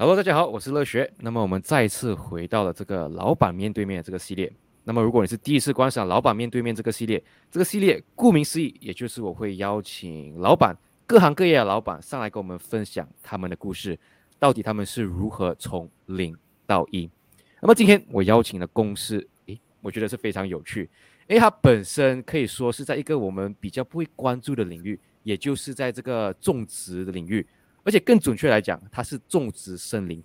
Hello，大家好，我是乐学。那么我们再次回到了这个老板面对面这个系列。那么如果你是第一次观赏老板面对面这个系列，这个系列顾名思义，也就是我会邀请老板各行各业的老板上来跟我们分享他们的故事，到底他们是如何从零到一。那么今天我邀请的公司，诶，我觉得是非常有趣，因为它本身可以说是在一个我们比较不会关注的领域，也就是在这个种植的领域。而且更准确来讲，它是种植森林。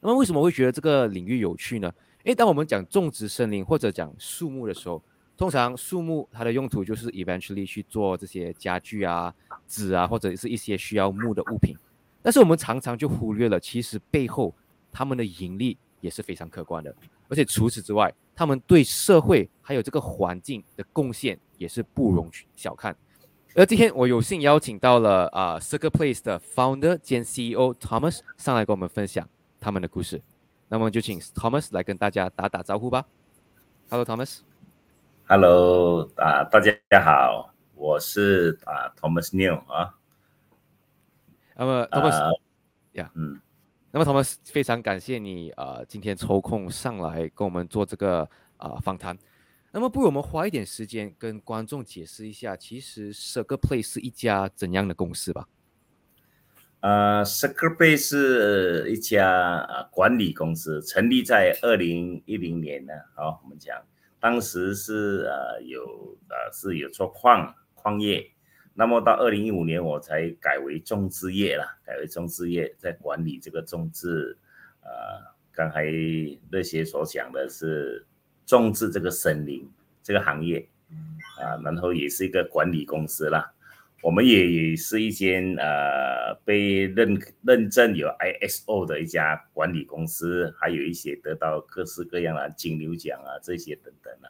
那么为什么会觉得这个领域有趣呢？因为当我们讲种植森林或者讲树木的时候，通常树木它的用途就是 eventually 去做这些家具啊、纸啊，或者是一些需要木的物品。但是我们常常就忽略了，其实背后他们的盈利也是非常可观的。而且除此之外，他们对社会还有这个环境的贡献也是不容小看。而今天我有幸邀请到了啊，Circle Place 的 Founder 兼 CEO Thomas 上来跟我们分享他们的故事。那么就请 Thomas 来跟大家打打招呼吧。Hello Thomas。Hello 啊，大家好，我是啊 Thomas New 啊。那么 Thomas，呀，嗯，那么 Thomas 非常感谢你啊，今天抽空上来跟我们做这个啊访谈。那么，不如我们花一点时间跟观众解释一下，其实 Circle Play 是一家怎样的公司吧？呃，Circle Play 是一家啊管理公司，成立在二零一零年呢。好，我们讲，当时是呃有呃是有做矿矿业，那么到二零一五年我才改为种植业了，改为种植业，在管理这个种植。呃，刚才那些所讲的是。种植这个森林这个行业啊，然后也是一个管理公司啦。我们也是一间呃被认认证有 ISO 的一家管理公司，还有一些得到各式各样的金牛奖啊这些等等啊。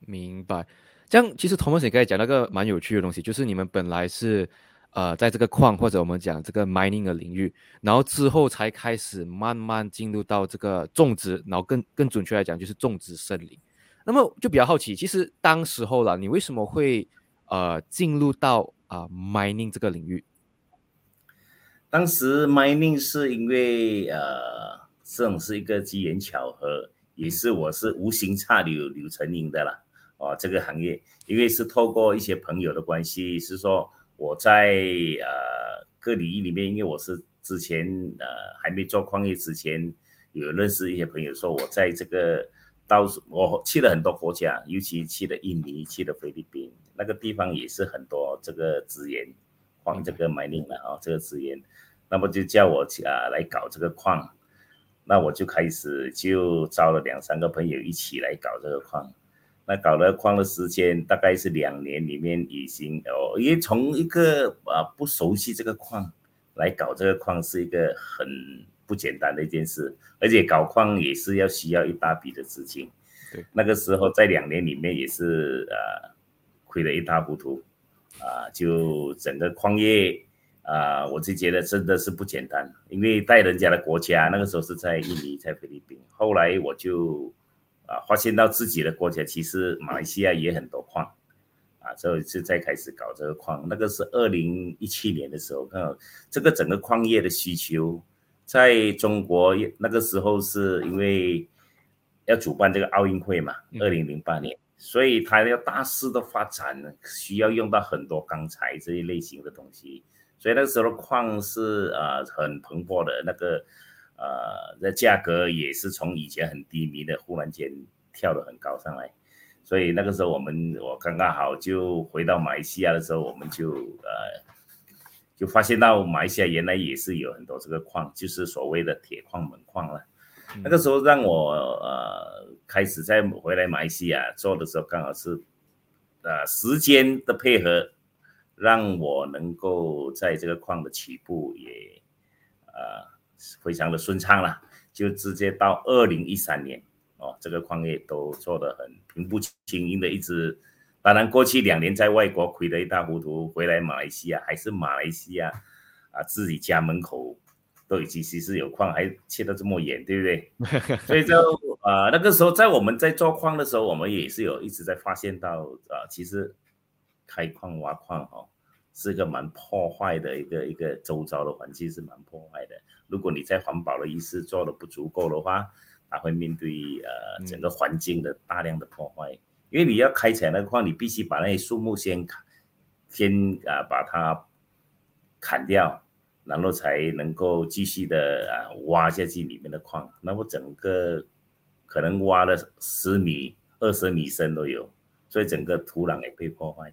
明白。这样其实 Thomas 也刚才讲那个蛮有趣的东西，就是你们本来是呃在这个矿或者我们讲这个 mining 的领域，然后之后才开始慢慢进入到这个种植，然后更更准确来讲就是种植森林。那么就比较好奇，其实当时候了，你为什么会呃进入到啊 mining 这个领域？当时 mining 是因为呃这种是一个机缘巧合，也是我是无心插柳柳成荫的啦。哦，这个行业因为是透过一些朋友的关系，是说我在呃各领域里面，因为我是之前呃还没做矿业之前，有认识一些朋友说我在这个。到我去了很多国家，尤其去了印尼，去了菲律宾，那个地方也是很多这个资源，矿这个 mining 了啊，这个资源，那么就叫我啊来搞这个矿，那我就开始就招了两三个朋友一起来搞这个矿，那搞了矿的时间大概是两年里面已经哦，因为从一个啊不熟悉这个矿来搞这个矿是一个很。不简单的一件事，而且搞矿也是要需要一大笔的资金。对，那个时候在两年里面也是呃亏得一塌糊涂啊，就整个矿业啊，我就觉得真的是不简单。因为带人家的国家，那个时候是在印尼，在菲律宾。后来我就啊发现到自己的国家其实马来西亚也很多矿啊，之后就再开始搞这个矿。那个是二零一七年的时候，看这个整个矿业的需求。在中国那个时候是因为要主办这个奥运会嘛，二零零八年，所以它要大肆的发展，需要用到很多钢材这一类型的东西，所以那个时候矿是呃很蓬勃的，那个呃那价格也是从以前很低迷的，忽然间跳得很高上来，所以那个时候我们我刚刚好就回到马来西亚的时候，我们就呃。就发现到马来西亚原来也是有很多这个矿，就是所谓的铁矿、锰矿了。那个时候让我呃开始在回来马来西亚做的时候，刚好是呃时间的配合，让我能够在这个矿的起步也呃非常的顺畅了。就直接到二零一三年哦，这个矿业都做得很平步青云的，一直。当然，过去两年在外国亏得一塌糊涂，回来马来西亚还是马来西亚啊，自己家门口都已经其实有矿，还切得这么远，对不对？所以就啊，那个时候在我们在做矿的时候，我们也是有一直在发现到啊，其实开矿挖矿哈，是个蛮破坏的一个一个周遭的环境是蛮破坏的。如果你在环保的意识做的不足够的话，它会面对呃整个环境的大量的破坏。因为你要开采那个矿，你必须把那些树木先砍，先啊把它砍掉，然后才能够继续的啊挖下去里面的矿。那么整个可能挖了十米、二十米深都有，所以整个土壤也被破坏。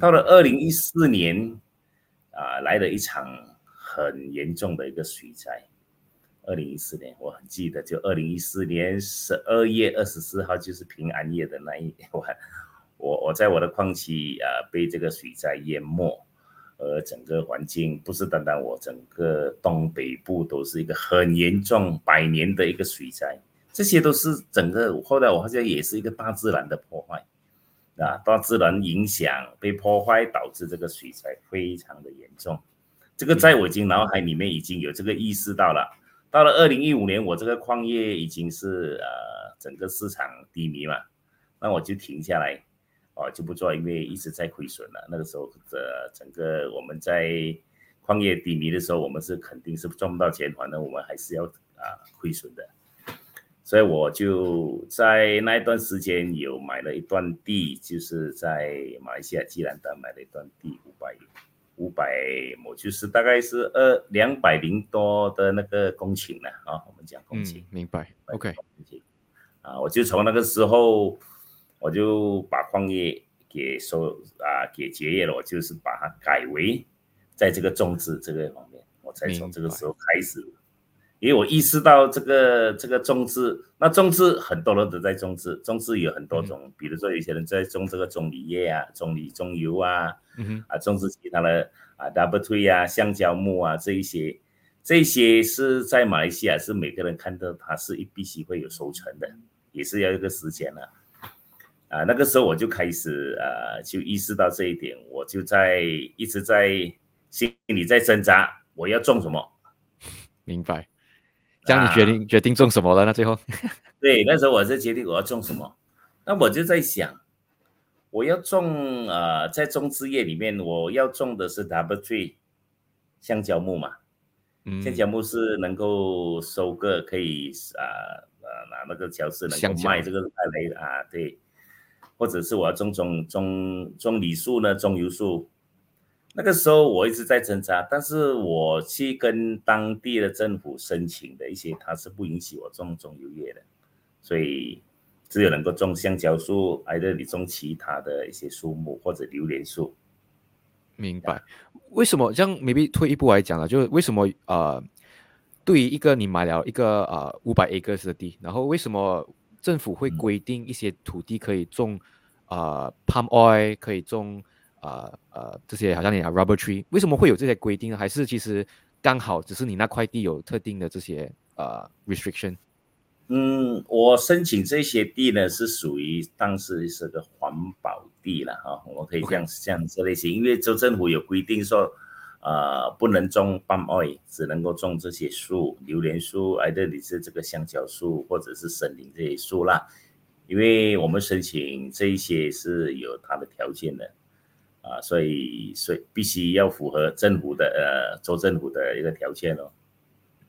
到了二零一四年啊，来了一场很严重的一个水灾。二零一四年，我很记得，就二零一四年十二月二十四号，就是平安夜的那一晚，我我在我的矿区啊被这个水灾淹没，而整个环境不是单单我，整个东北部都是一个很严重百年的一个水灾，这些都是整个后来我发现也是一个大自然的破坏。啊，大自然影响被破坏，导致这个水灾非常的严重，这个在我已经脑海里面已经有这个意识到了。到了二零一五年，我这个矿业已经是呃整个市场低迷嘛，那我就停下来，哦就不做，因为一直在亏损了。那个时候的整个我们在矿业低迷的时候，我们是肯定是赚不到钱，反正我们还是要啊亏损的。所以我就在那一段时间有买了一段地，就是在马来西亚吉兰丹买了一段地五百。五百亩就是大概是二两百零多的那个公顷了啊，我们讲公顷，明白？OK，啊，我就从那个时候我就把矿业给收啊给结业了，我就是把它改为在这个种植这个方面，我才从这个时候开始。因为我意识到这个这个种植，那种植很多人都在种植，种植有很多种，比如说有些人在种这个棕榈叶啊，棕榈棕油啊，嗯哼，啊种植其他的啊 double tree 啊，橡胶木啊这一些，这些是在马来西亚是每个人看到它是一必须会有收成的，也是要一个时间了，啊那个时候我就开始啊就意识到这一点，我就在一直在心里在挣扎，我要种什么，明白。这样你决定决定种什么了？那最后，对，那时候我在决定我要种什么。那我就在想，我要种呃，在种植业里面，我要种的是 double tree 橡胶木嘛。嗯，橡胶木是能够收割，可以啊呃拿那个胶是能够卖这个来啊，对。或者是我要种种种种梨树呢，种油树。那个时候我一直在挣扎，但是我去跟当地的政府申请的一些，他是不允许我种种油叶的，所以只有能够种橡胶树，还是你种其他的一些树木或者榴莲树。明白？为什么这样？maybe 退一步来讲了，就是为什么呃，对于一个你买了一个呃五百 acres 的地，然后为什么政府会规定一些土地可以种啊 palm oil 可以种？啊呃，这些好像你讲 rubber tree，为什么会有这些规定呢？还是其实刚好只是你那块地有特定的这些呃 restriction？嗯，我申请这些地呢是属于当时是个环保地了哈，我可以这样这样这类型，因为州政府有规定说，呃，不能种 palm oil，只能够种这些树，榴莲树，哎，这里是这个香蕉树或者是森林这些树啦，因为我们申请这一些是有它的条件的。啊，所以所以必须要符合政府的呃州政府的一个条件哦。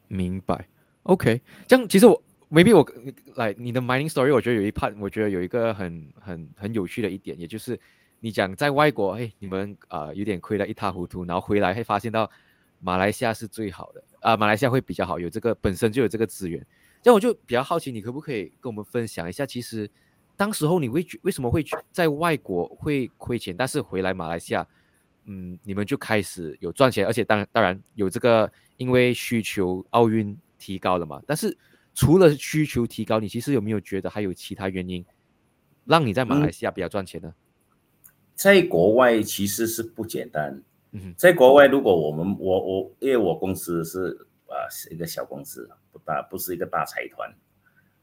明白，OK。这样其实我 maybe 我来你的 mining story，我觉得有一 part，我觉得有一个很很很有趣的一点，也就是你讲在外国，哎，你们啊有点亏得一塌糊涂，然后回来会发现到马来西亚是最好的啊，马来西亚会比较好，有这个本身就有这个资源。这样我就比较好奇，你可不可以跟我们分享一下，其实。当时候你会为什么会在外国会亏钱，但是回来马来西亚，嗯，你们就开始有赚钱，而且当然当然有这个，因为需求奥运提高了嘛。但是除了需求提高，你其实有没有觉得还有其他原因，让你在马来西亚比较赚钱呢？在国外其实是不简单。嗯，在国外如果我们我我因为我公司是啊是一个小公司，不大不是一个大财团。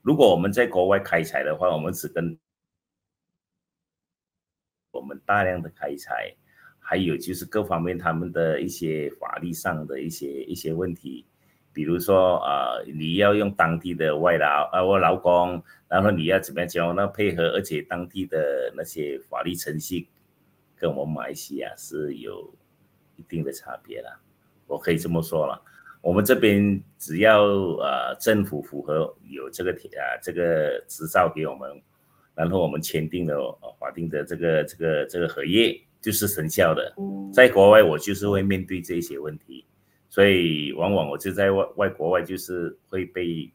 如果我们在国外开采的话，我们只跟我们大量的开采，还有就是各方面他们的一些法律上的一些一些问题，比如说啊，你要用当地的外劳啊，我劳工，然后你要怎么样交那配合，而且当地的那些法律程序跟我们马来西亚是有一定的差别了。我可以这么说了，我们这边只要呃政府符合有这个啊这个执照给我们，然后我们签订了法定的这个这个这个合约，就是生效的。在国外我就是会面对这些问题，所以往往我就在外外国外就是会被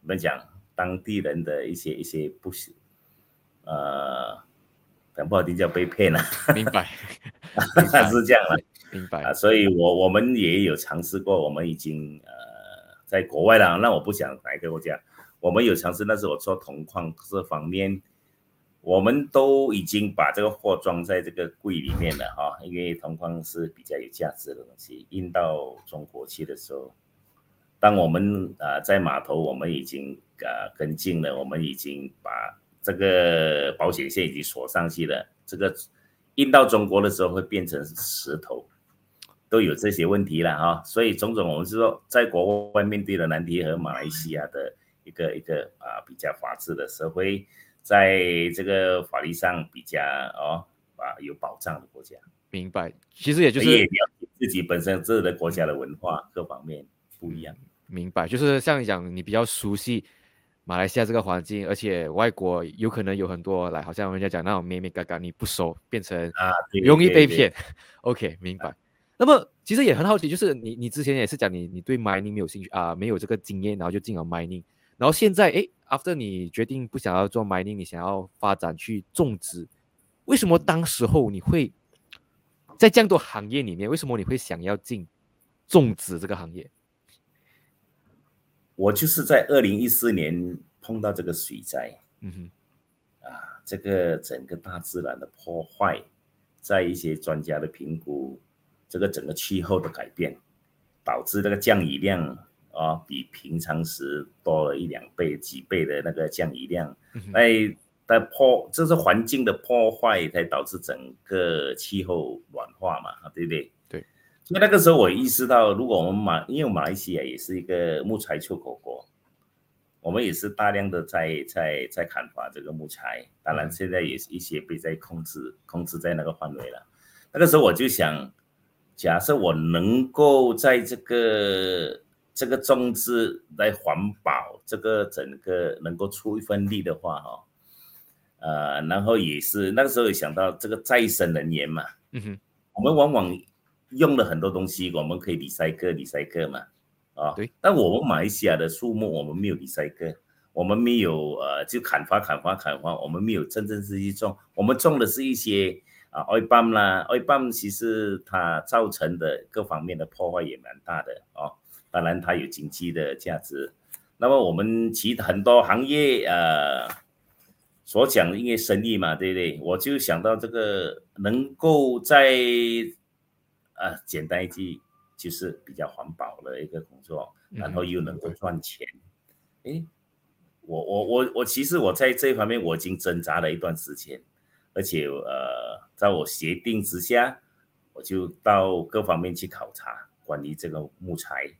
怎么讲当地人的一些一些不喜呃讲不好听叫被骗了。明白，是这样了。明白啊，所以我我们也有尝试过，我们已经呃在国外了。那我不想哪一个国家，我们有尝试，那是我做铜矿这方面，我们都已经把这个货装在这个柜里面了哈，因为铜矿是比较有价值的东西，运到中国去的时候，当我们啊在码头，我们已经啊跟进了，我们已经把这个保险线已经锁上去了，这个运到中国的时候会变成石头。都有这些问题了哈，所以种种我们是说，在国外面对的难题和马来西亚的一个一个啊比较法治的社会，在这个法律上比较哦啊有保障的国家。明白，其实也就是自己本身自己的国家的文化各方面不一样。明白，就是像你讲，你比较熟悉马来西亚这个环境，而且外国有可能有很多来，好像人家讲那种咩咩嘎嘎，你不熟，变成啊容易被骗。OK，明白。那么其实也很好奇，就是你你之前也是讲你你对 mining 没有兴趣啊，没有这个经验，然后就进了 mining，然后现在哎，after 你决定不想要做 mining，你想要发展去种植，为什么当时候你会在这样多行业里面，为什么你会想要进种植这个行业？我就是在二零一四年碰到这个水灾，嗯哼，啊，这个整个大自然的破坏，在一些专家的评估。这个整个气候的改变，导致那个降雨量啊，比平常时多了一两倍、几倍的那个降雨量，哎，在破，这是环境的破坏，才导致整个气候暖化嘛，啊，对不对？对。所以那个时候我意识到，如果我们马，因为马来西亚也是一个木材出口国，我们也是大量的在在在砍伐这个木材，当然现在也是一些被在控制，控制在那个范围了。那个时候我就想。假设我能够在这个这个种植来环保，这个整个能够出一份力的话，哈，呃，然后也是那个时候也想到这个再生能源嘛，嗯哼，我们往往用了很多东西，我们可以理塞克理塞克嘛，啊，对，但我们马来西亚的树木我们没有理塞克，我们没有呃就砍伐砍伐砍伐，我们没有真正是去种，我们种的是一些。啊，oil palm 啦，oil palm 其实它造成的各方面的破坏也蛮大的哦。当然它有经济的价值。那么我们其很多行业呃所讲的因为生意嘛，对不对？我就想到这个能够在啊简单一句就是比较环保的一个工作，然后又能够赚钱。哎，我我我我其实我在这一方面我已经挣扎了一段时间。而且呃，在我协定之下，我就到各方面去考察关于这个木材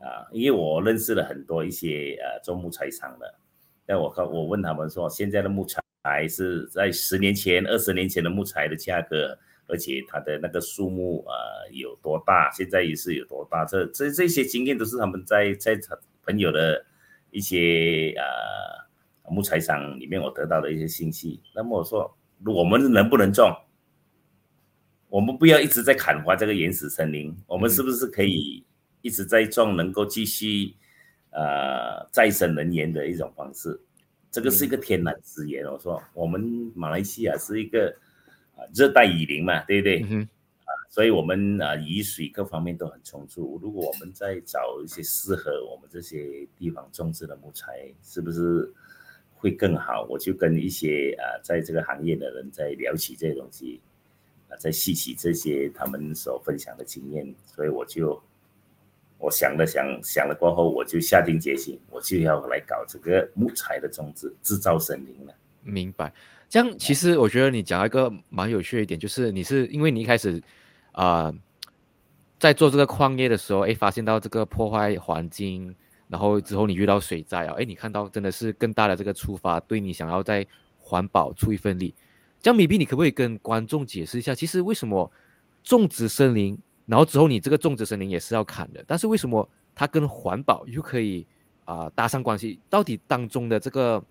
啊，因为我认识了很多一些呃做木材厂的，那我告我问他们说，现在的木材是在十年前、二十年前的木材的价格，而且它的那个树木呃有多大，现在也是有多大，这这这些经验都是他们在在朋友的一些呃木材厂里面我得到的一些信息。那么我说。我们能不能种？我们不要一直在砍伐这个原始森林，我们是不是可以一直在种，能够继续呃再生能源的一种方式？这个是一个天然资源。我说，我们马来西亚是一个啊热带雨林嘛，对不对？啊，所以我们啊雨水各方面都很充足。如果我们再找一些适合我们这些地方种植的木材，是不是？会更好，我就跟一些啊，在这个行业的人在聊起这些东西，啊，在细起这些他们所分享的经验，所以我就我想了想想了过后，我就下定决心，我就要来搞这个木材的种植，制造森林了。明白。这样其实我觉得你讲一个蛮有趣的一点，就是你是因为你一开始啊，在做这个矿业的时候，哎，发现到这个破坏环境。然后之后你遇到水灾啊，哎，你看到真的是更大的这个触发，对你想要在环保出一份力。这样米币，你可不可以跟观众解释一下，其实为什么种植森林，然后之后你这个种植森林也是要砍的，但是为什么它跟环保又可以啊搭上关系？到底当中的这个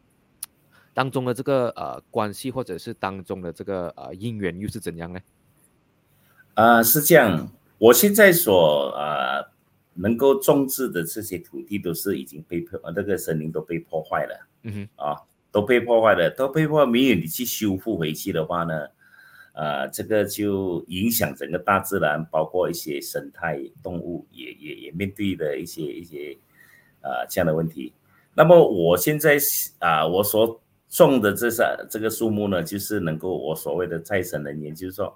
当中的这个呃关系，或者是当中的这个呃因缘又是怎样呢？啊，是这样，我现在所啊能够种植的这些土地都是已经被破，那个森林都被破坏了，嗯哼，啊，都被破坏了，都被破坏，没有你去修复回去的话呢？呃，这个就影响整个大自然，包括一些生态动物也也也面对的一些一些啊这样的问题。那么我现在啊，我所种的这些这个树木呢，就是能够我所谓的再生能源，就是说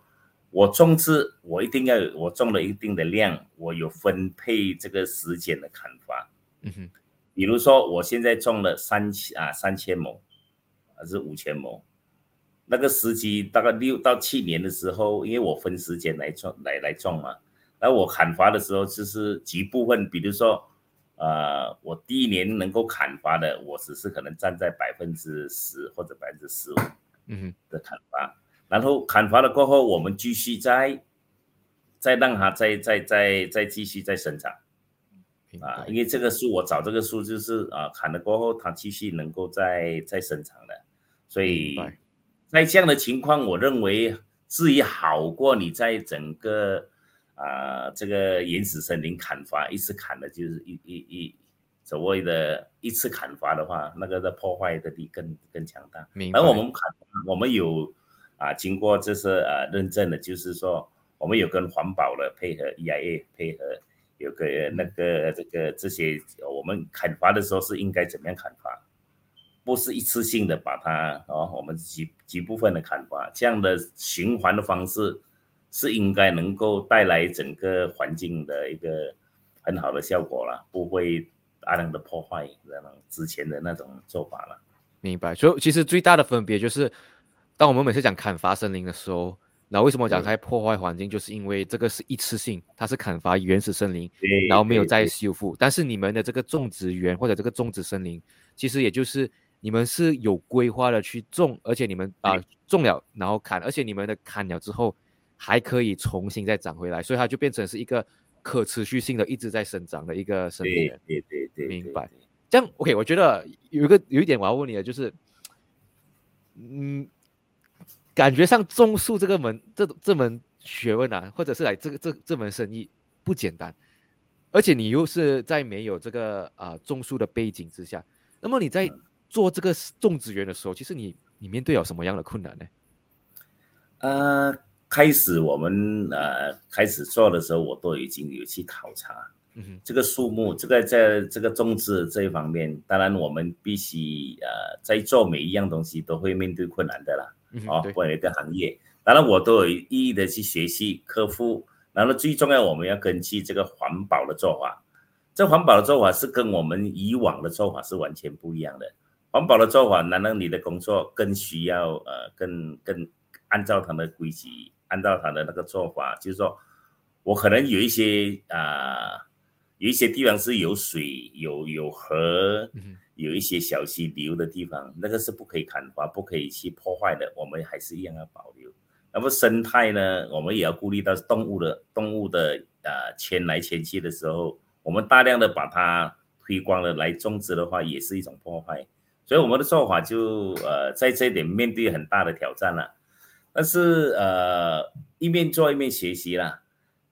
我种植我一定要有我种了一定的量，我有分配这个时间的砍伐。嗯哼，比如说我现在种了三千啊三千亩，还是五千亩。那个时机大概六到七年的时候，因为我分时间来种来来种嘛，那我砍伐的时候就是局部分，比如说，呃，我第一年能够砍伐的，我只是可能站在百分之十或者百分之十五，嗯哼的砍伐，然后砍伐了过后，我们继续再再让它再再再再继续再生长，啊，因为这个树我找这个树就是啊砍了过后，它继续能够再再生长的，所以。在这样的情况，我认为至于好过你在整个啊这个原始森林砍伐一次砍的，就是一一一所谓的一次砍伐的话，那个的破坏的力更更强大。而我们砍，我们有啊经过这次呃认证的，就是说我们有跟环保的配合，EIA 配合，有个那个这个这些我们砍伐的时候是应该怎么样砍伐？不是一次性的把它哦，我们几几部分的砍伐，这样的循环的方式是应该能够带来整个环境的一个很好的效果了，不会大量的破坏那种之前的那种做法了。明白。所以其实最大的分别就是，当我们每次讲砍伐森林的时候，那为什么讲它破坏环境，就是因为这个是一次性，它是砍伐原始森林，然后没有再修复。但是你们的这个种植园或者这个种植森林，其实也就是。你们是有规划的去种，而且你们啊种了然后砍，而且你们的砍了之后还可以重新再长回来，所以它就变成是一个可持续性的一直在生长的一个森林。对对对，明白。这样 OK，我觉得有一个有一点我要问你的就是，嗯，感觉上种树这个门这这门学问啊，或者是来这个这这门生意不简单，而且你又是在没有这个啊种树的背景之下，那么你在。做这个种植园的时候，其实你你面对有什么样的困难呢？呃，开始我们呃开始做的时候，我都已经有去考察，这个树木，这个在这个种植这一方面，当然我们必须呃在做每一样东西都会面对困难的啦，哦，或者一个行业，当然我都有意义的去学习客户，然后最重要我们要根据这个环保的做法，这环保的做法是跟我们以往的做法是完全不一样的。环保的做法，难道你的工作更需要呃，更更按照他的规矩，按照他的那个做法？就是说，我可能有一些啊，有一些地方是有水、有有河，有一些小溪流的地方，那个是不可以砍伐、不可以去破坏的，我们还是一样要保留。那么生态呢，我们也要顾虑到动物的动物的啊迁来迁去的时候，我们大量的把它推光了来种植的话，也是一种破坏。所以我们的做法就呃在这一点面对很大的挑战了，但是呃一面做一面学习啦，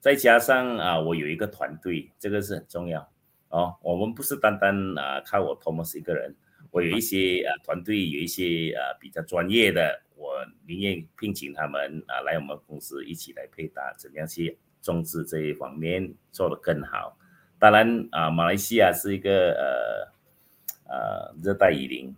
再加上啊我有一个团队，这个是很重要哦。我们不是单单啊靠我 Thomas 一个人，我有一些啊团队，有一些啊比较专业的，我宁愿聘请他们啊来我们公司一起来配搭，怎么样去种植这一方面做得更好。当然啊马来西亚是一个呃。呃，热带雨林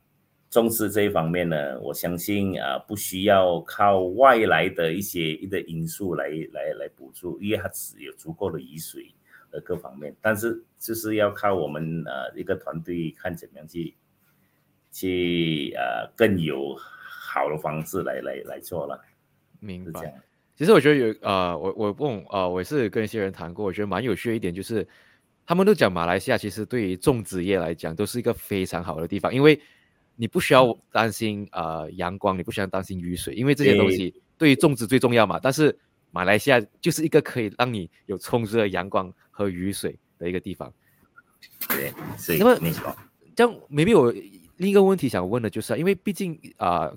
种植这一方面呢，我相信啊，不需要靠外来的一些一个因素来来来补助，因为它只有足够的雨水和各方面，但是就是要靠我们呃一个团队看怎么样去去呃更有好的方式来来来做了。明白。其实我觉得有呃，我我问啊，我是跟一些人谈过，我觉得蛮有趣的一点就是。他们都讲马来西亚其实对于种植业来讲都是一个非常好的地方，因为你不需要担心呃阳光，你不需要担心雨水，因为这些东西对于种植最重要嘛。但是马来西亚就是一个可以让你有充足的阳光和雨水的一个地方。对，是。那么没错。这样，maybe 我另一个问题想问的就是，因为毕竟啊，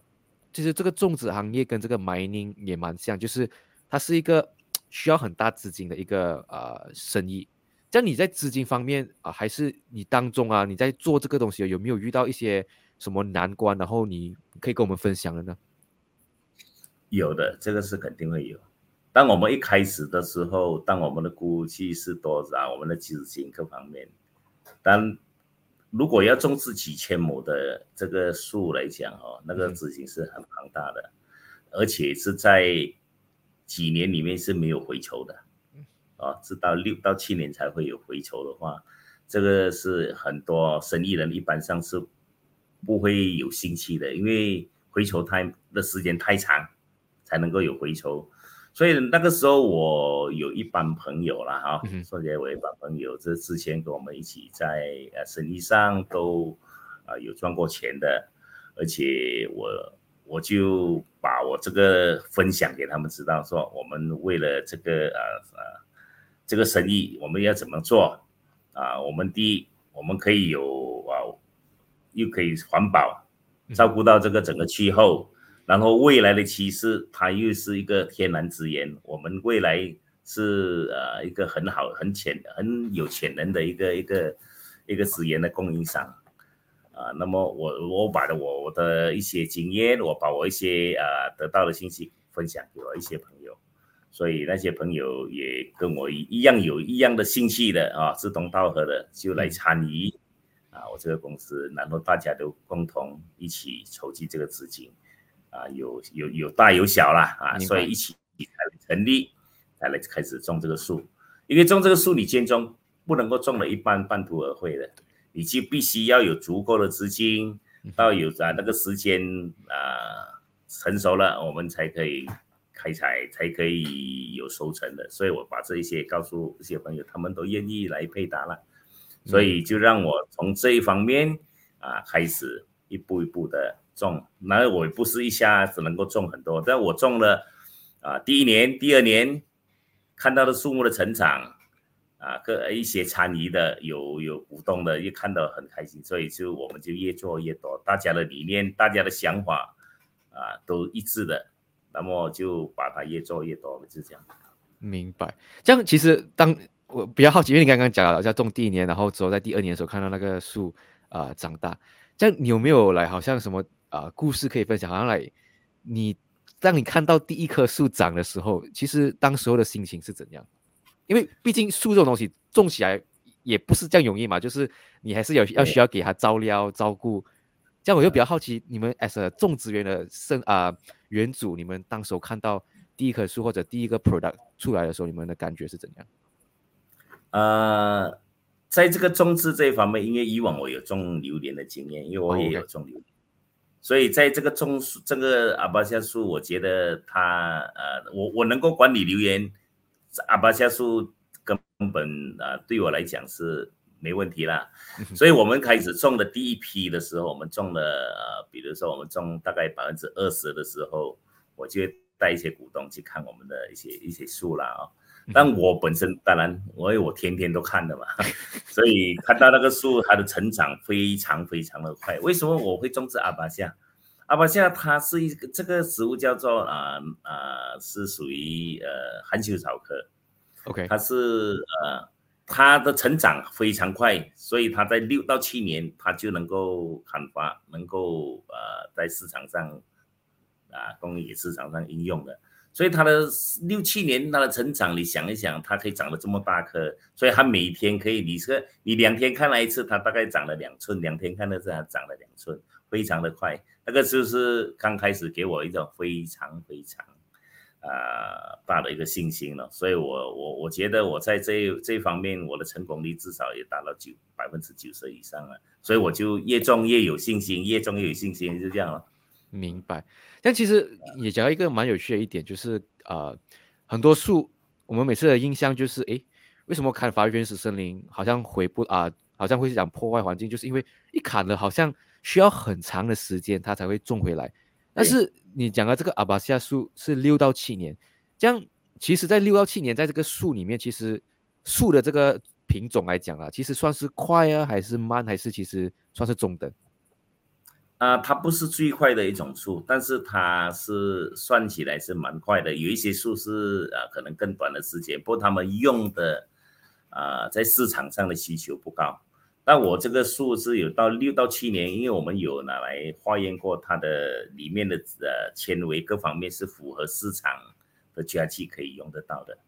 其实这个种植行业跟这个 mining 也蛮像，就是它是一个需要很大资金的一个呃生意。这样你在资金方面啊，还是你当中啊，你在做这个东西有没有遇到一些什么难关？然后你可以跟我们分享的呢？有的，这个是肯定会有。当我们一开始的时候，当我们的估计是多少，我们的资金各方面，但如果要种植几千亩的这个树来讲哦，那个资金是很庞大的，而且是在几年里面是没有回抽的，啊，直到六到七年才会有回抽的话，这个是很多生意人一般上是不会有兴趣的，因为回抽太的时间太长。才能够有回抽，所以那个时候我有一帮朋友了哈，说起来我一帮朋友，这之前跟我们一起在呃生意上都啊有赚过钱的，而且我我就把我这个分享给他们知道，说我们为了这个呃呃这个生意我们要怎么做啊？我们第一我们可以有啊，又可以环保，照顾到这个整个气候。然后未来的趋势，它又是一个天然资源，我们未来是呃一个很好、很潜、很有潜能的一个一个一个资源的供应商啊。那么我我把的我我的一些经验，我把我一些啊得到的信息分享给我一些朋友，所以那些朋友也跟我一样有一样的兴趣的啊，志同道合的就来参与啊我这个公司，然后大家都共同一起筹集这个资金。啊，有有有大有小啦，啊，所以一起才成立，才来开始种这个树。因为种这个树，你建中不能够种了一半半途而废的，你就必须要有足够的资金，到有啊那个时间啊成熟了，我们才可以开采，才可以有收成的。所以我把这一些告诉一些朋友，他们都愿意来配搭了，所以就让我从这一方面啊开始一步一步的。种，那我不是一下子能够种很多，但我种了，啊，第一年、第二年看到的树木的成长，啊，各一些参与的有有股东的，也看到很开心，所以就我们就越做越多，大家的理念、大家的想法啊都一致的，那么就把它越做越多，就这样。明白。这样其实当我比较好奇，因为你刚刚讲了，在种第一年，然后之后在第二年的时候看到那个树啊长大，这样你有没有来好像什么？啊，故事可以分享。好像来，你当你看到第一棵树长的时候，其实当时候的心情是怎样？因为毕竟树这种东西种起来也不是这样容易嘛，就是你还是有要需要给它照料、照顾。这样我就比较好奇，你们 as 种植园的生啊园主，你们当时候看到第一棵树或者第一个 product 出来的时候，你们的感觉是怎样？呃，在这个种植这一方面，因为以往我有种榴莲的经验，因为我也有种榴莲。所以在这个种树，这个阿巴夏树，我觉得它呃，我我能够管理留言，阿巴夏树根本啊，对我来讲是没问题啦。所以我们开始种的第一批的时候，我们种了呃，比如说我们种大概百分之二十的时候，我就带一些股东去看我们的一些一些树啦啊。但我本身当然，因为我天天都看的嘛，所以看到那个树它的成长非常非常的快。为什么我会种植阿巴夏？阿巴夏它是一个这个植物叫做啊啊是属于呃含羞草科，OK，它是呃它的成长非常快，所以它在六到七年它就能够砍伐，能够呃在市场上啊工业市场上应用的。所以它的六七年它的成长，你想一想，它可以长得这么大棵，所以它每天可以，你说你两天看了一次，它大概长了两寸，两天看了次它长了两寸，非常的快。那个就是刚开始给我一种非常非常啊大的一个信心了。所以我我我觉得我在这这方面我的成功率至少也达到九百分之九十以上了。所以我就越种越有信心，越种越有信心，就这样了。明白。但其实也讲到一个蛮有趣的一点，就是呃，很多树，我们每次的印象就是，哎，为什么砍伐原始森林好像回不啊，好像会讲破坏环境，就是因为一砍了，好像需要很长的时间它才会种回来。但是你讲的这个阿巴西亚树是六到七年，这样其实，在六到七年，在这个树里面，其实树的这个品种来讲啊，其实算是快啊，还是慢，还是其实算是中等？啊，它不是最快的一种树，但是它是算起来是蛮快的。有一些树是啊，可能更短的时间，不过他们用的啊，在市场上的需求不高。但我这个树是有到六到七年，因为我们有拿来化验过它的里面的呃纤维各方面是符合市场的家具可以用得到的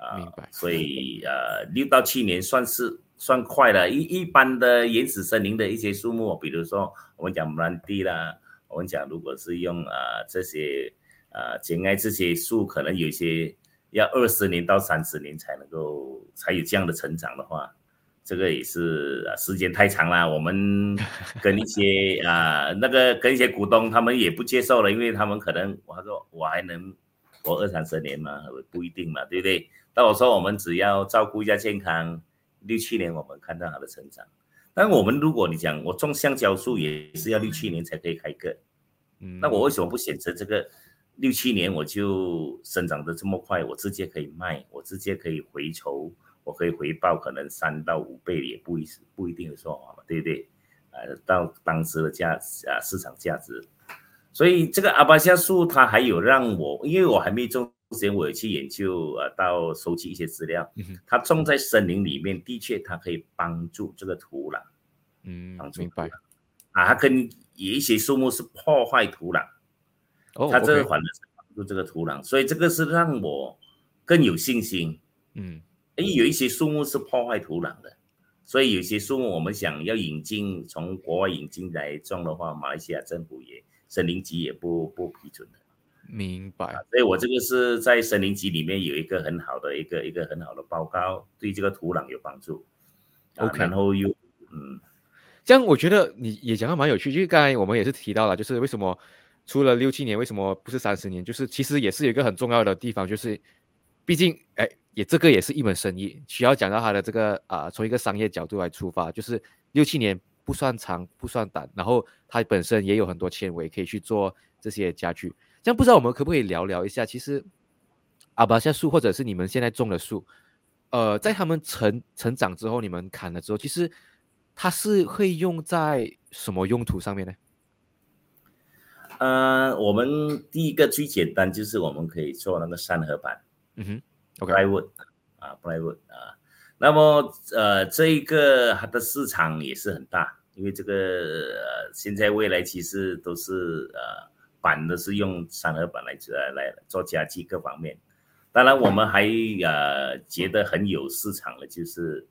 啊，明白。所以呃，六到七年算是。算快了，一一般的原始森林的一些树木，比如说我们讲木兰地啦，我们讲如果是用啊这些啊简爱这些树，可能有些要二十年到三十年才能够才有这样的成长的话，这个也是啊时间太长了。我们 跟一些啊那个跟一些股东他们也不接受了，因为他们可能我说我还能活二三十年吗？不一定嘛，对不对？但我说我们只要照顾一下健康。六七年我们看到它的成长，但我们如果你讲我种橡胶树也是要六七年才可以开个，嗯，那我为什么不选择这个六七年我就生长的这么快，我直接可以卖，我直接可以回酬，我可以回报可能三到五倍也不一不一定说对不对？呃，到当时的价啊市场价值，所以这个阿巴夏树它还有让我，因为我还没种。之前我也去研究，呃，到收集一些资料。它种在森林里面，的确它可以帮助这个土壤，嗯，明白。啊，它跟有一些树木是破坏土壤，哦，它这个反而是帮助这个土壤，所以这个是让我更有信心。嗯，哎，有一些树木是破坏土壤的，所以有些树木我们想要引进，从国外引进来种的话，马来西亚政府也森林局也不不批准的。明白，所以我这个是在森林级里面有一个很好的一个一个很好的报告，对这个土壤有帮助。OK，然后又嗯，这样我觉得你也讲的蛮有趣，就是刚才我们也是提到了，就是为什么除了六七年，为什么不是三十年？就是其实也是有一个很重要的地方，就是毕竟哎，也这个也是一门生意，需要讲到它的这个啊，从一个商业角度来出发，就是六七年不算长不算短，然后它本身也有很多纤维可以去做这些家具。这样不知道我们可不可以聊聊一下？其实阿巴夏树或者是你们现在种的树，呃，在他们成成长之后，你们砍了之后，其实它是会用在什么用途上面呢？呃，我们第一个最简单就是我们可以做那个三合板，嗯哼，plywood 啊，plywood 啊，那么呃，这一个它的市场也是很大，因为这个呃，现在未来其实都是呃。板的是用三合板来呃来做家具各方面，当然我们还呃觉得很有市场的，就是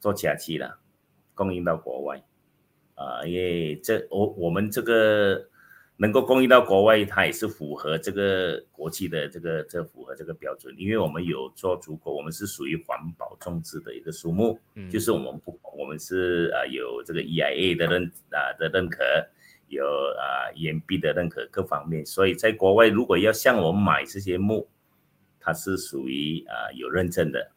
做家具了，供应到国外。啊，因为这我我们这个能够供应到国外，它也是符合这个国际的这个这符合这个标准，因为我们有做足够，我们是属于环保种植的一个树木，就是我们不我们是啊有这个 EIA 的认啊的认可。有啊，岩壁的认可各方面，所以在国外如果要向我们买这些木，它是属于啊有认证的，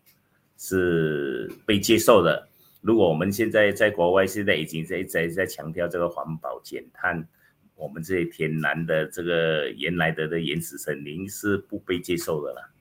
是被接受的。如果我们现在在国外现在已经在在在强调这个环保减碳，我们这些天然的这个原来的的原始森林是不被接受的了。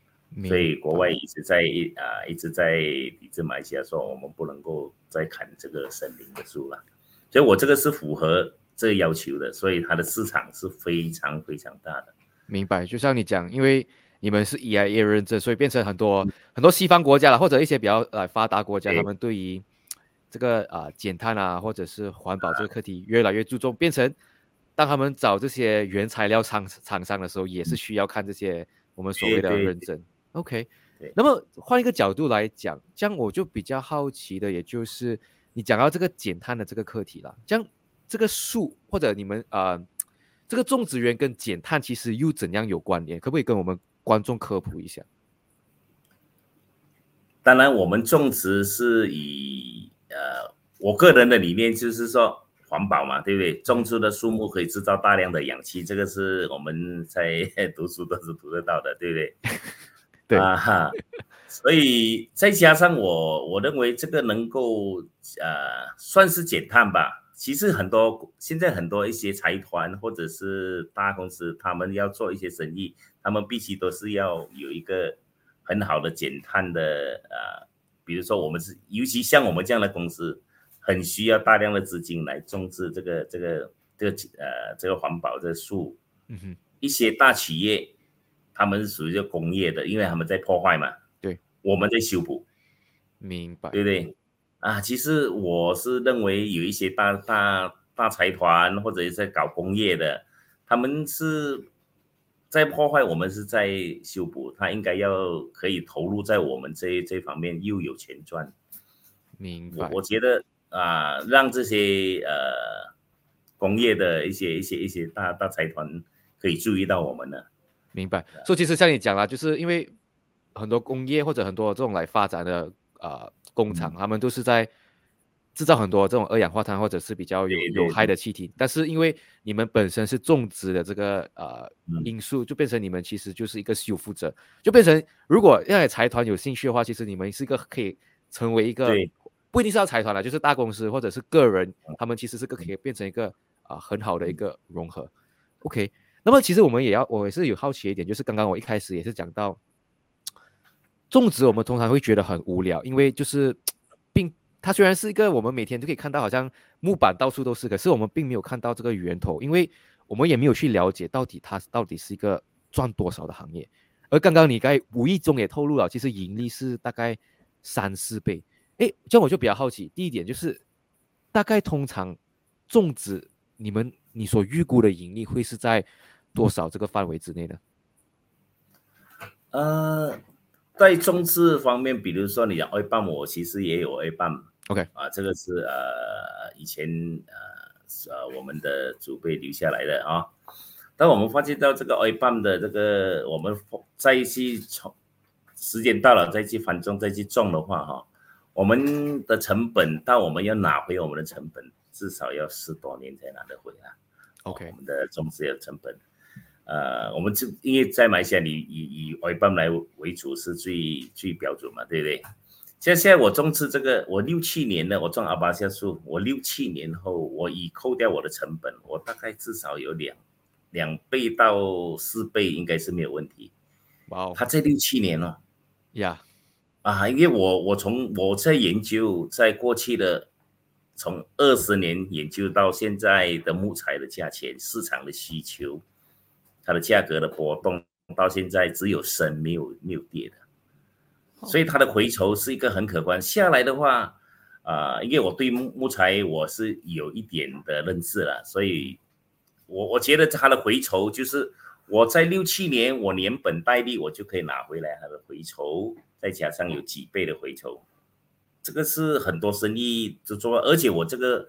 所以国外一直在啊一直在抵制马来西亚，说我们不能够再砍这个森林的树了。所以我这个是符合。这个要求的，所以它的市场是非常非常大的。明白，就像你讲，因为你们是 EIA 认证，所以变成很多很多西方国家了，或者一些比较呃发达国家，他们对于这个啊减碳啊，或者是环保这个课题越来越注重，变成当他们找这些原材料厂厂商的时候，也是需要看这些我们所谓的认证。OK，那么换一个角度来讲，这样我就比较好奇的，也就是你讲到这个减碳的这个课题了，这样。这个树或者你们啊，这个种植园跟减碳其实又怎样有关联？可不可以跟我们观众科普一下？当然，我们种植是以呃，我个人的理念就是说环保嘛，对不对？种植的树木可以制造大量的氧气，这个是我们在 读书都是读得到的，对不对？对啊哈，所以再加上我，我认为这个能够呃，算是减碳吧。其实很多现在很多一些财团或者是大公司，他们要做一些生意，他们必须都是要有一个很好的减碳的呃，比如说我们是，尤其像我们这样的公司，很需要大量的资金来种植这个这个这个呃这个环保的树。嗯哼，一些大企业，他们是属于工业的，因为他们在破坏嘛。对，我们在修补。明白。对不对？啊，其实我是认为有一些大大大财团或者在搞工业的，他们是。在破坏，我们是在修补，他应该要可以投入在我们这这方面，又有钱赚。明白。我觉得啊，让这些呃工业的一些一些一些大大财团可以注意到我们呢。明白。所以其实像你讲了，就是因为很多工业或者很多这种来发展的啊工厂，他们都是在。制造很多这种二氧化碳或者是比较有有害的气体，但是因为你们本身是种植的这个呃因素，就变成你们其实就是一个修复者，就变成如果让财团有兴趣的话，其实你们是一个可以成为一个不一定是要财团了，就是大公司或者是个人，他们其实是个可以变成一个啊很好的一个融合。OK，那么其实我们也要，我也是有好奇一点，就是刚刚我一开始也是讲到种植，我们通常会觉得很无聊，因为就是 并。它虽然是一个我们每天都可以看到，好像木板到处都是，可是我们并没有看到这个源头，因为我们也没有去了解到底它到底是一个赚多少的行业。而刚刚你该无意中也透露了，其实盈利是大概三四倍。哎，这样我就比较好奇，第一点就是大概通常种植你们你所预估的盈利会是在多少这个范围之内呢？呃，在种植方面，比如说你讲 A 棒，我其实也有 A 棒。OK 啊，这个是呃以前呃呃我们的祖辈留下来的啊。当我们发现到这个 A 棒的这个，我们再去从时间到了再去繁种再去种的话哈，我们的成本到我们要拿回我们的成本，至少要十多年才拿得回来。OK，我们的种植有成本，呃，我们就因为在马来西亚，以以以 A 棒来为主是最最标准嘛，对不对？现现在我种植这个，我六七年呢，我种阿巴夏树，我六七年后，我已扣掉我的成本，我大概至少有两两倍到四倍，应该是没有问题。哇哦，他这六七年了，呀，啊，因为我我从我在研究，在过去的从二十年研究到现在的木材的价钱、市场的需求，它的价格的波动，到现在只有升没有没有跌的。所以它的回酬是一个很可观。下来的话，啊，因为我对木木材我是有一点的认识了，所以，我我觉得它的回酬就是我在六七年我连本带利我就可以拿回来它的回酬，再加上有几倍的回酬，这个是很多生意就做，而且我这个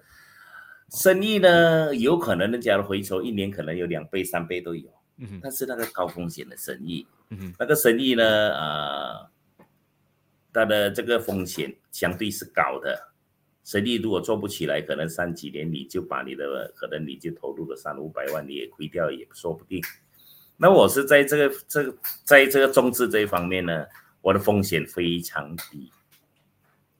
生意呢，有可能人家的回酬一年可能有两倍三倍都有，嗯但是那个高风险的生意，嗯那个生意呢，啊。它的这个风险相对是高的，生意如果做不起来，可能三几年你就把你的，可能你就投入了三五百万，你也亏掉也说不定。那我是在这个这个在这个种植这一方面呢，我的风险非常低，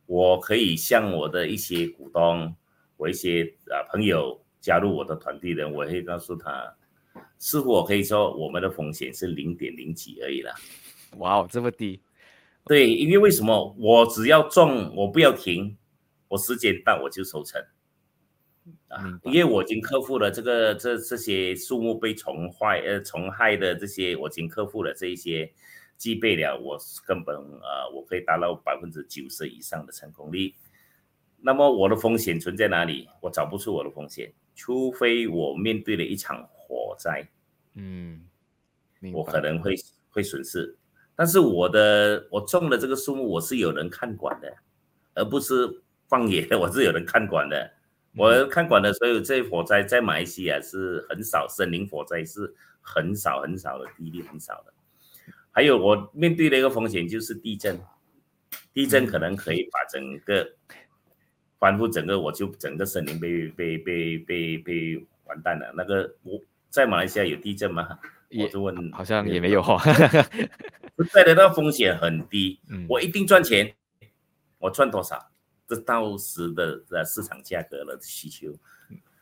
我可以向我的一些股东，我一些啊朋友加入我的团队的，我会告诉他，似乎我可以说我们的风险是零点零几而已了。哇哦，这么低。对，因为为什么我只要种，我不要停，我时间到我就收成啊！因为我已经克服了这个这这些树木被虫坏呃虫害的这些，我已经克服了这一些，具备了我根本呃我可以达到百分之九十以上的成功率。那么我的风险存在哪里？我找不出我的风险，除非我面对了一场火灾，嗯，我可能会会损失。但是我的我种的这个树木，我是有人看管的，而不是放野的，我是有人看管的。我看管的，所有这些火灾在马来西亚是很少，森林火灾是很少很少的，比例很少的。还有我面对的一个风险就是地震，地震可能可以把整个翻覆整个，我就整个森林被被被被被完蛋了。那个我在马来西亚有地震吗？我就问，好像也没有哈。在 的那风险很低，我一定赚钱。我赚多少？这到时的呃市场价格的需求。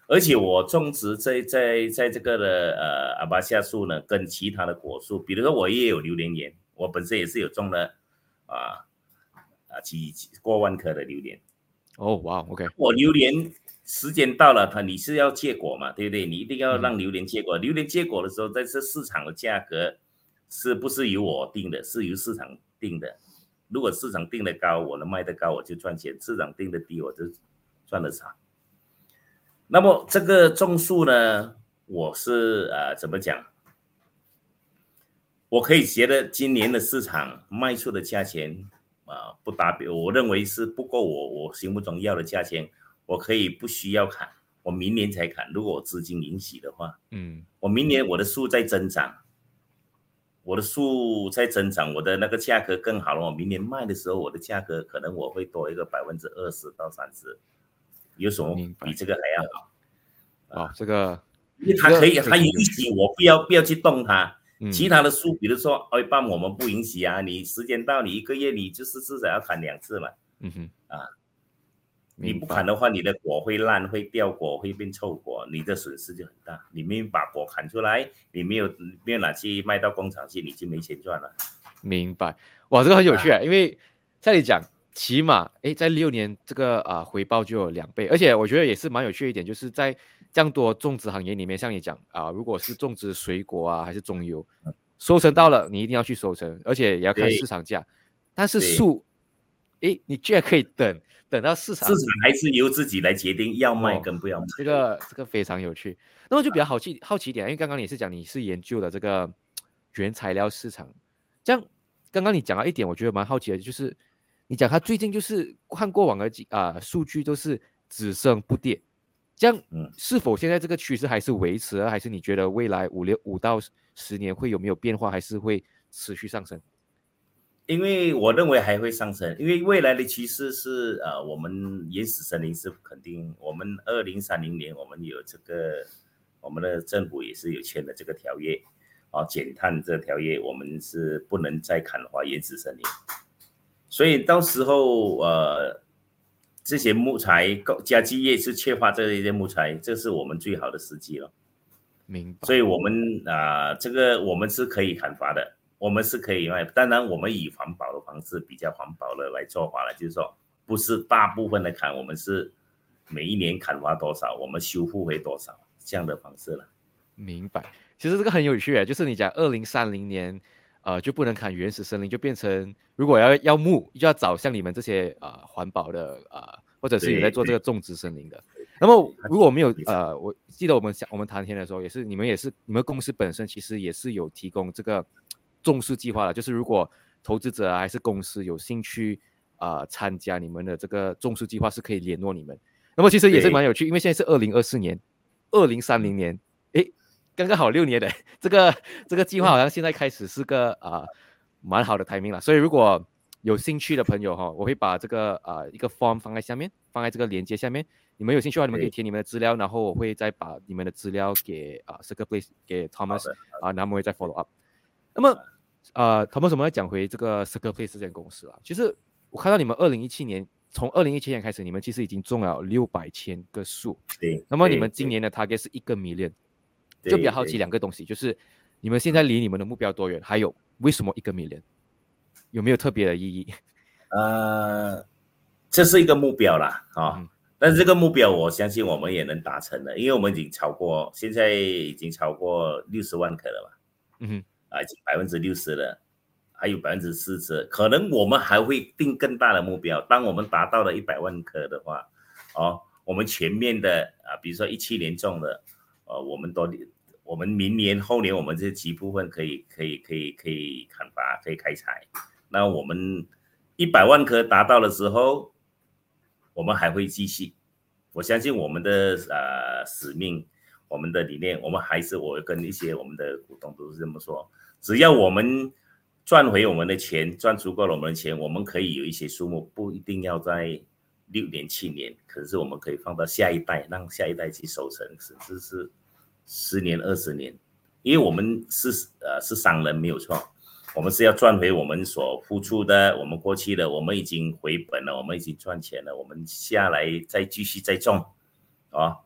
而且我种植在在在这个的呃阿巴夏树呢，跟其他的果树，比如说我也有榴莲园，我本身也是有种了啊啊几几过万颗的榴莲。哦，哇，OK，我榴莲时间到了，它你是要结果嘛，对不对？你一定要让榴莲结果。榴莲结果的时候，在这市场的价格是不是由我定的？是由市场定的。如果市场定的高，我能卖得高，我就赚钱；市场定的低，我就赚的少。那么这个种树呢，我是呃怎么讲？我可以觉得今年的市场卖出的价钱啊不达标，我认为是不够我我心目中要的价钱，我可以不需要砍，我明年才砍。如果我资金允许的话，嗯，我明年我的树在增长。我的树在增长，我的那个价格更好了。我明年卖的时候，我的价格可能我会多一个百分之二十到三十，有什么比这个还要好？啊，这个因为它可以，它允许我不要不要去动它。其他的树，比如说二半我们不允许啊。你时间到，你一个月你就是至少要砍两次嘛。嗯哼，啊。你不砍的话，你的果会烂，会掉果，会变臭果，你的损失就很大。你没有把果砍出来，你没有没有拿去卖到工厂去，你就没钱赚了。明白，哇，这个很有趣啊！因为像你讲，起码哎，在六年这个啊回报就有两倍，而且我觉得也是蛮有趣一点，就是在这样多种植行业里面，像你讲啊，如果是种植水果啊，还是中油，收成到了，你一定要去收成，而且也要看市场价。但是树，哎，你居然可以等。等到市场，市场还是由自己来决定要卖跟不要卖。这个这个非常有趣。那么就比较好奇好奇点，因为刚刚你是讲你是研究的这个原材料市场，这样刚刚你讲到一点，我觉得蛮好奇的，就是你讲它最近就是看过往的几啊数据都是只升不跌，这样是否现在这个趋势还是维持，还是你觉得未来五六五到十年会有没有变化，还是会持续上升？因为我认为还会上升，因为未来的趋势是呃，我们原始森林是肯定，我们二零三零年我们有这个，我们的政府也是有签的这个条约，啊，减碳这条约，我们是不能再砍伐原始森林，所以到时候呃，这些木材家具业是缺乏这一些木材，这是我们最好的时机了。明白。所以我们啊，这个我们是可以砍伐的。我们是可以卖，当然我们以环保的方式，比较环保的来做法了，就是说不是大部分的砍，我们是每一年砍伐多少，我们修复回多少这样的方式了。明白，其实这个很有趣诶，就是你讲二零三零年，呃，就不能砍原始森林，就变成如果要要木，就要找像你们这些呃环保的啊，或者是有在做这个种植森林的。那么如果我们有呃，我记得我们想我们谈天的时候，也是你们也是你们公司本身其实也是有提供这个。重视计划了，就是如果投资者还是公司有兴趣啊参加你们的这个重视计划，是可以联络你们。那么其实也是蛮有趣，因为现在是二零二四年，二零三零年，诶，刚刚好六年的这个这个计划，好像现在开始是个啊蛮好的 timing 了。所以如果有兴趣的朋友哈，我会把这个啊一个 form 放在下面，放在这个链接下面。你们有兴趣的话，你们可以填你们的资料，然后我会再把你们的资料给啊 c i r c l Place 给 Thomas 啊，然后我们会再 follow up。那么。呃，他们怎么要讲回这个 Circle Place 这间公司啊？其实我看到你们二零一七年，从二零一七年开始，你们其实已经种了六百千个树。对。那么你们今年的 target 是一个 million，就比较好奇两个东西，就是你们现在离你们的目标多远？还有为什么一个 million？有没有特别的意义？呃，这是一个目标啦，啊，但是这个目标我相信我们也能达成的，因为我们已经超过，现在已经超过六十万颗了吧。嗯哼。啊，百分之六十的，还有百分之四十，可能我们还会定更大的目标。当我们达到了一百万颗的话，哦，我们全面的啊，比如说一七年种的，呃，我们都，我们明年后年我们这几部分可以可以可以可以砍伐，可以开采。那我们一百万颗达到的时候，我们还会继续。我相信我们的呃使命。我们的理念，我们还是我跟一些我们的股东都是这么说：，只要我们赚回我们的钱，赚足够了我们的钱，我们可以有一些数目，不一定要在六年、七年，可是我们可以放到下一代，让下一代去守成，甚至是十年、二十年。因为我们是呃是商人，没有错，我们是要赚回我们所付出的，我们过去的，我们已经回本了，我们已经赚钱了，我们下来再继续再种，啊。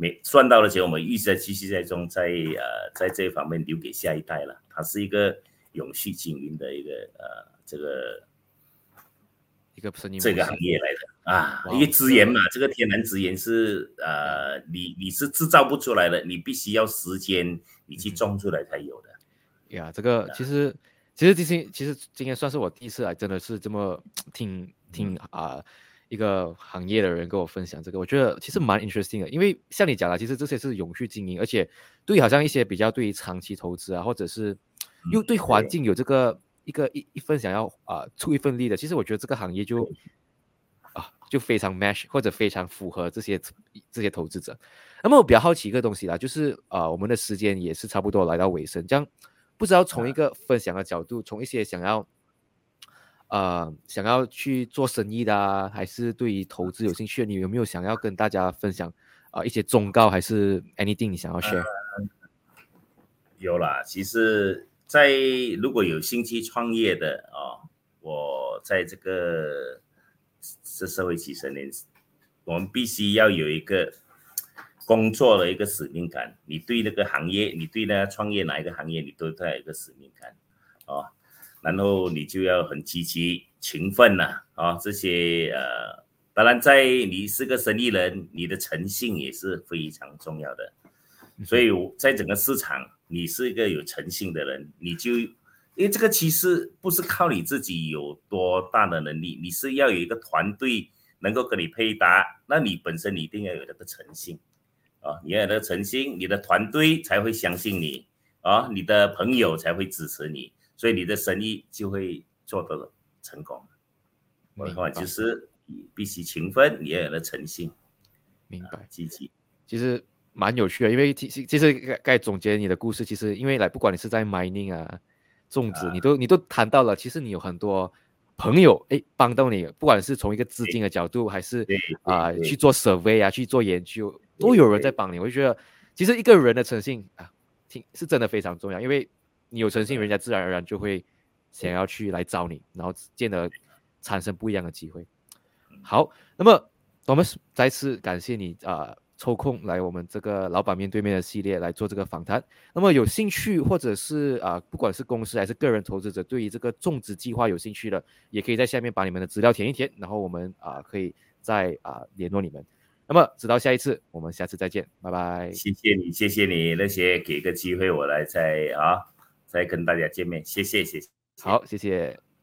没赚到的钱，我们一直在继续在中，在呃，在这一方面留给下一代了。它是一个永续经营的一个呃这个一个这个行业来的啊，因为资源嘛，这个天然资源是呃你你是制造不出来的，你必须要时间你去种出来才有的。呀，这个其实其实今天其实今天算是我第一次来，真的是这么 听听啊。一个行业的人跟我分享这个，我觉得其实蛮 interesting 的，因为像你讲的，其实这些是永续经营，而且对好像一些比较对于长期投资啊，或者是又对环境有这个一个一一份想要啊出一份力的，其实我觉得这个行业就啊就非常 match 或者非常符合这些这些投资者。那么我比较好奇一个东西啦，就是啊我们的时间也是差不多来到尾声，这样不知道从一个分享的角度，从一些想要。呃，想要去做生意的啊，还是对于投资有兴趣的，你有没有想要跟大家分享啊一些忠告，还是 anything 你想要 share？有啦，其实，在如果有兴趣创业的啊，我在这个这社会几十年，我们必须要有一个工作的一个使命感。你对那个行业，你对那创业哪一个行业，你都带有一个使命感啊。然后你就要很积极、勤奋呐，啊，这些呃，当然在你是个生意人，你的诚信也是非常重要的。所以在整个市场，你是一个有诚信的人，你就因为这个其实不是靠你自己有多大的能力，你是要有一个团队能够跟你配搭，那你本身你一定要有那个诚信啊，你要有那个诚信，你的团队才会相信你啊，你的朋友才会支持你。所以你的生意就会做得成功。明白，就是必须勤奋，你要有了诚信，明白，积极。其实蛮有趣的，因为其实其实该该总结你的故事，其实因为来不管你是在 mining 啊，种植，你都你都谈到了，其实你有很多朋友哎帮到你，不管是从一个资金的角度，还是啊去做 survey 啊去做研究，都有人在帮你。我就觉得其实一个人的诚信啊，挺是真的非常重要，因为。你有诚信，人家自然而然就会想要去来找你，然后见得产生不一样的机会。好，那么我们再次感谢你啊，抽空来我们这个老板面对面的系列来做这个访谈。那么有兴趣或者是啊，不管是公司还是个人投资者，对于这个种植计划有兴趣的，也可以在下面把你们的资料填一填，然后我们啊可以再啊联络你们。那么直到下一次，我们下次再见，拜拜。谢谢你，谢谢你那些给个机会我来再啊。再跟大家见面，谢谢，谢谢，好，谢谢。